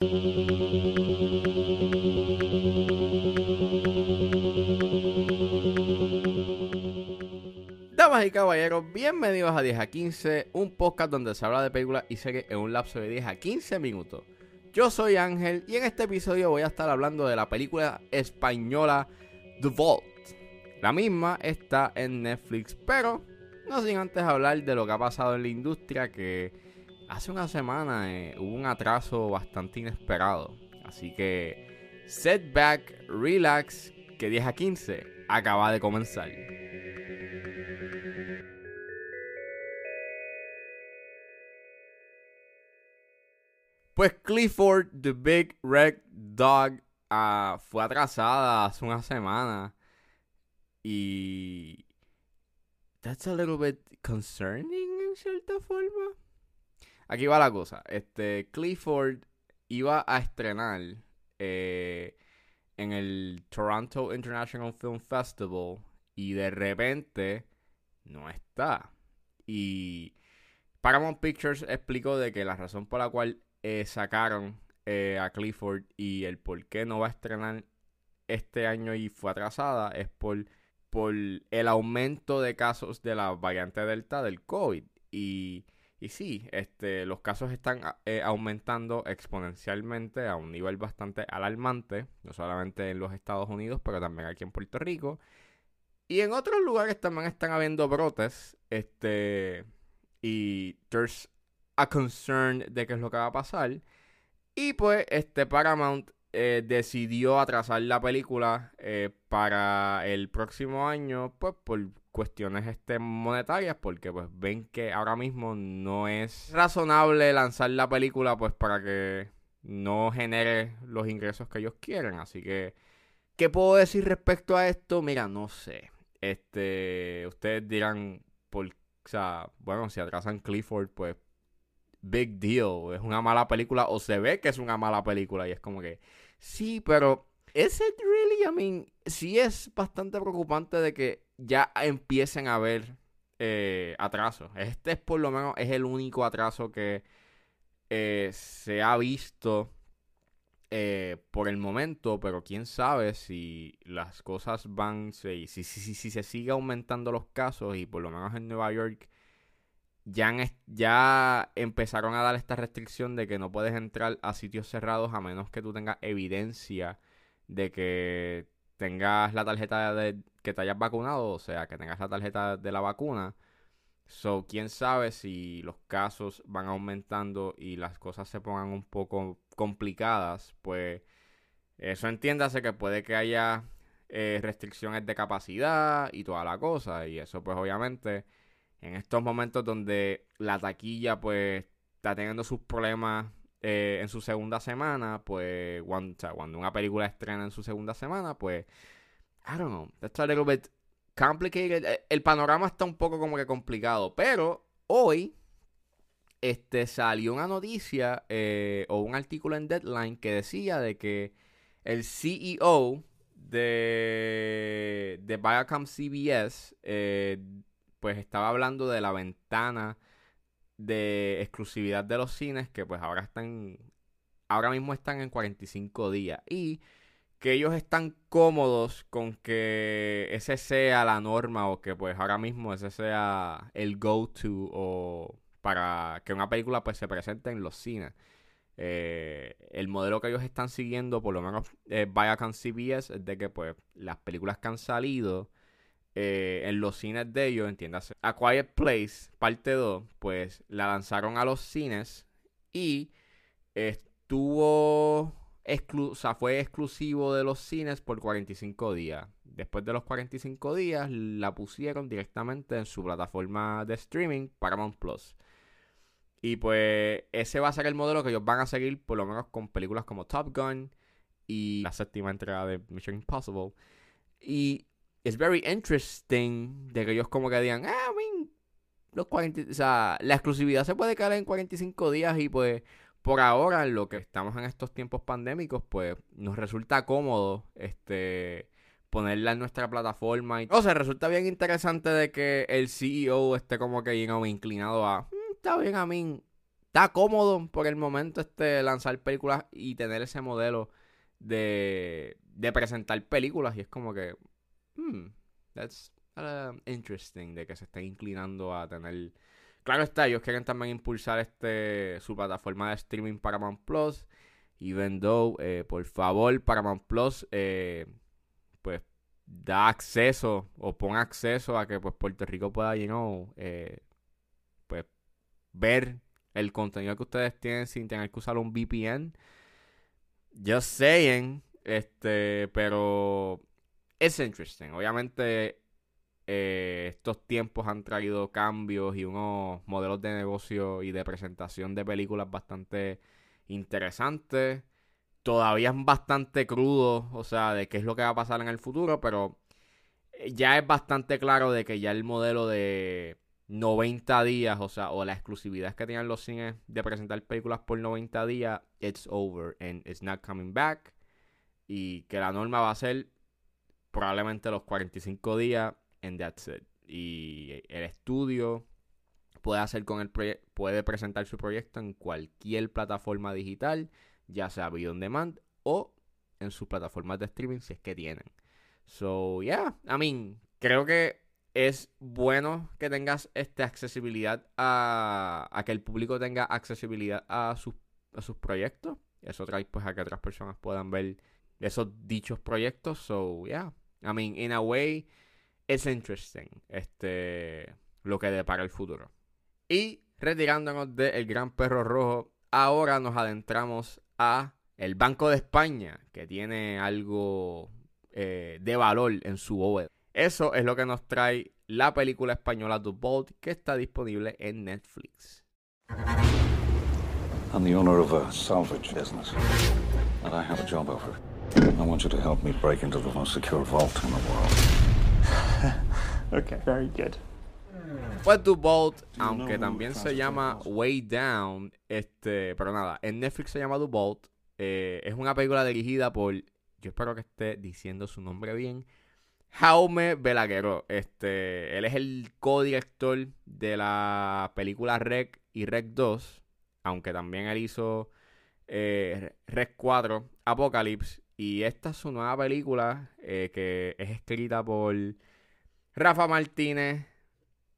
Damas y caballeros, bienvenidos a 10 a 15, un podcast donde se habla de películas y series en un lapso de 10 a 15 minutos. Yo soy Ángel y en este episodio voy a estar hablando de la película española The Vault. La misma está en Netflix, pero no sin antes hablar de lo que ha pasado en la industria que hace una semana eh, hubo un atraso bastante inesperado. Así que setback, relax, que 10 a 15 acaba de comenzar. Pues Clifford the Big Red Dog ah, fue atrasada hace una semana. Y. That's a little bit concerning en cierta forma. Aquí va la cosa. Este. Clifford iba a estrenar eh, en el Toronto International Film Festival. Y de repente. No está. Y. Paramount Pictures explicó de que la razón por la cual eh, sacaron eh, a Clifford y el por qué no va a estrenar este año y fue atrasada es por, por el aumento de casos de la variante Delta del COVID. Y, y sí, este, los casos están eh, aumentando exponencialmente a un nivel bastante alarmante, no solamente en los Estados Unidos, pero también aquí en Puerto Rico. Y en otros lugares también están habiendo brotes. Este. Y there's a concern de qué es lo que va a pasar. Y pues este Paramount eh, decidió atrasar la película eh, para el próximo año, pues por cuestiones este, monetarias, porque pues ven que ahora mismo no es razonable lanzar la película pues para que no genere los ingresos que ellos quieren. Así que, ¿qué puedo decir respecto a esto? Mira, no sé. Este, ustedes dirán, por, o sea, bueno, si atrasan Clifford, pues big deal. Es una mala película o se ve que es una mala película y es como que sí, pero ¿es it really? I mean, sí es bastante preocupante de que ya empiecen a haber eh, atrasos. Este es por lo menos es el único atraso que eh, se ha visto eh, por el momento, pero quién sabe si las cosas van, si, si, si, si se sigue aumentando los casos y por lo menos en Nueva York ya, ya empezaron a dar esta restricción de que no puedes entrar a sitios cerrados a menos que tú tengas evidencia de que tengas la tarjeta de que te hayas vacunado, o sea, que tengas la tarjeta de la vacuna. So, quién sabe si los casos van aumentando y las cosas se pongan un poco complicadas, pues eso entiéndase que puede que haya eh, restricciones de capacidad y toda la cosa, y eso pues obviamente en estos momentos donde la taquilla pues está teniendo sus problemas eh, en su segunda semana, pues cuando, cuando una película estrena en su segunda semana, pues I don't know, that's a little bit complicated. Eh, el panorama está un poco como que complicado, pero hoy este salió una noticia eh, o un artículo en Deadline que decía de que el CEO de, de Viacom CBS eh, pues estaba hablando de la ventana de exclusividad de los cines que pues ahora están ahora mismo están en 45 días y que ellos están cómodos con que ese sea la norma o que pues ahora mismo ese sea el go-to o para que una película pues se presente en los cines. Eh, el modelo que ellos están siguiendo, por lo menos eh, CBS, es de que pues las películas que han salido eh, en los cines de ellos, entiéndase. A Quiet Place, parte 2, pues la lanzaron a los cines y estuvo, fue exclusivo de los cines por 45 días. Después de los 45 días, la pusieron directamente en su plataforma de streaming, Paramount Plus. Y pues ese va a ser el modelo que ellos van a seguir, por lo menos con películas como Top Gun y la séptima entrega de Mission Impossible. Y es very interesting de que ellos como que digan, ah, los 40, o sea, la exclusividad se puede caer en 45 días y pues por ahora, en lo que estamos en estos tiempos pandémicos, pues nos resulta cómodo este ponerla en nuestra plataforma. Y, o sea, resulta bien interesante de que el CEO esté como que you inclinado a, mm, está bien, a mí, está cómodo por el momento este lanzar películas y tener ese modelo de, de presentar películas. Y es como que, hmm, that's uh, interesting de que se estén inclinando a tener. Claro está, ellos quieren también impulsar este su plataforma de streaming Paramount Plus. Even though, eh, por favor, Paramount Plus, eh, pues da acceso o pone acceso a que pues Puerto Rico pueda, you know, eh, pues ver el contenido que ustedes tienen sin tener que usar un VPN. Just saying, este, pero es interesting. Obviamente eh, estos tiempos han traído cambios y unos modelos de negocio y de presentación de películas bastante interesantes. Todavía es bastante crudo, o sea, de qué es lo que va a pasar en el futuro, pero eh, ya es bastante claro de que ya el modelo de 90 días, o sea, o la exclusividad que tenían los cines de presentar películas por 90 días, it's over and it's not coming back. Y que la norma va a ser probablemente los 45 días and that's it. Y el estudio puede hacer con el puede presentar su proyecto en cualquier plataforma digital, ya sea video on demand o en sus plataformas de streaming si es que tienen. So, yeah, I mean, creo que es bueno que tengas esta accesibilidad a, a que el público tenga accesibilidad a sus, a sus proyectos. Eso trae pues a que otras personas puedan ver esos dichos proyectos. So, yeah. I mean, in a way, it's interesting este, lo que depara el futuro. Y retirándonos del Gran Perro Rojo, ahora nos adentramos a el Banco de España, que tiene algo eh, de valor en su bóveda. Eso es lo que nos trae la película española The Bolt que está disponible en Netflix. I'm the owner of a salvage business, and I have a job offer. I want you to help me break into the most secure vault in the world. okay, very good. Pues Bolt, aunque también se llama Way Down, este, pero nada, en Netflix se llama The Bolt. Eh, es una película dirigida por, yo espero que esté diciendo su nombre bien, Jaume Belagueró. Este, él es el co-director de la película Rec y Rec 2. Aunque también él hizo eh, Rec 4, Apocalypse. Y esta es su nueva película eh, que es escrita por Rafa Martínez,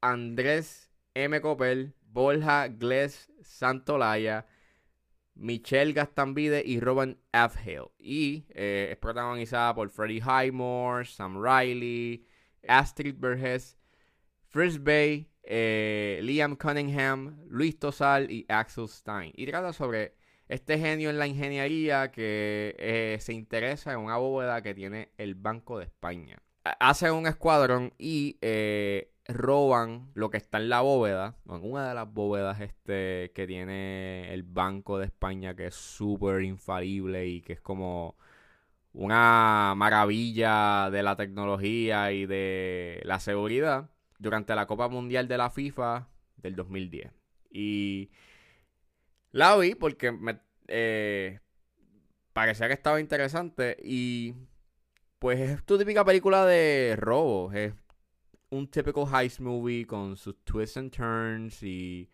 Andrés M. Copel, Borja Gles Santolaya Michelle Gastambide y Robin F. Y eh, es protagonizada por Freddie Highmore, Sam Riley, Astrid Burgess, Frisbee, eh, Liam Cunningham, Luis Tosal y Axel Stein. Y trata sobre este genio en la ingeniería que eh, se interesa en una bóveda que tiene el Banco de España. Hace un escuadrón y roban lo que está en la bóveda, en una de las bóvedas este que tiene el Banco de España, que es súper infalible y que es como una maravilla de la tecnología y de la seguridad, durante la Copa Mundial de la FIFA del 2010. Y la vi porque me eh, parecía que estaba interesante y pues es tu típica película de robo, es un típico heist movie con sus twists and turns y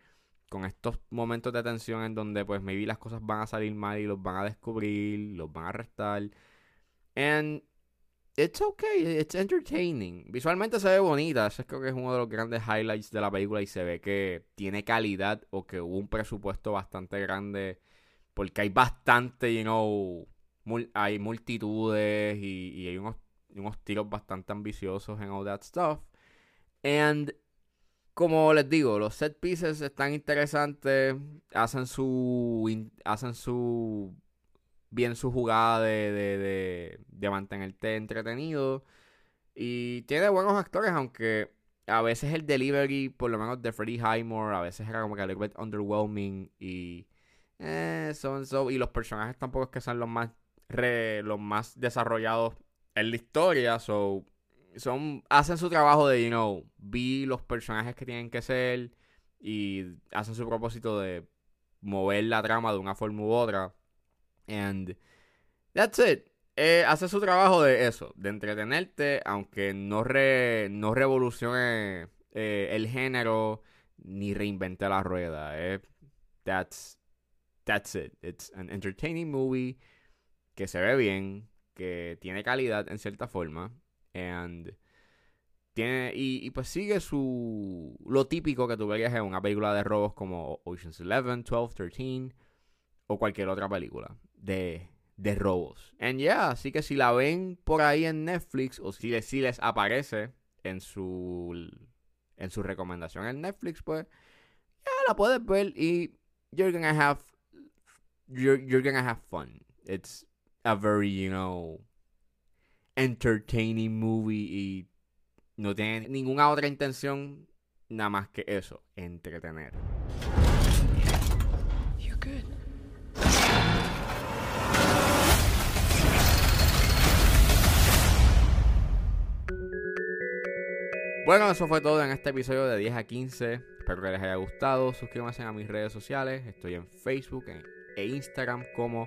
con estos momentos de tensión en donde pues maybe las cosas van a salir mal y los van a descubrir, los van a arrestar. And it's okay, it's entertaining. Visualmente se ve bonita, ese creo que es uno de los grandes highlights de la película y se ve que tiene calidad o que hubo un presupuesto bastante grande porque hay bastante, you know, hay multitudes y, hay unos, unos tiros bastante ambiciosos en all that stuff. And como les digo, los set pieces están interesantes, hacen su hacen su bien su jugada de, de, de, mantenerte entretenido y tiene buenos actores, aunque a veces el delivery, por lo menos de Freddie Highmore, a veces era como que a little bit underwhelming y eh, so so y los personajes tampoco es que sean los más los más desarrollados en la historia, so son hacen su trabajo de, you know, vi los personajes que tienen que ser y hacen su propósito de mover la trama de una forma u otra. And that's it. Eh, hace su trabajo de eso, de entretenerte, aunque no, re, no revolucione eh, el género ni reinvente la rueda. Es that's that's it. It's an entertaining movie que se ve bien, que tiene calidad en cierta forma and tiene y, pues sigue su lo típico que tú verías en una película de robos como Ocean's 11, 12, 13 o cualquier otra película de de robos. And yeah, así que si la ven por ahí en Netflix o si les, si les aparece en su en su recomendación en Netflix, pues ya la puedes ver y you're gonna have you're, you're gonna have fun. It's a very, you know, entertaining movie y no tiene ninguna otra intención nada más que eso, entretener. You're good. Bueno, eso fue todo en este episodio de 10 a 15. Espero que les haya gustado. Suscríbanse a mis redes sociales. Estoy en Facebook e Instagram como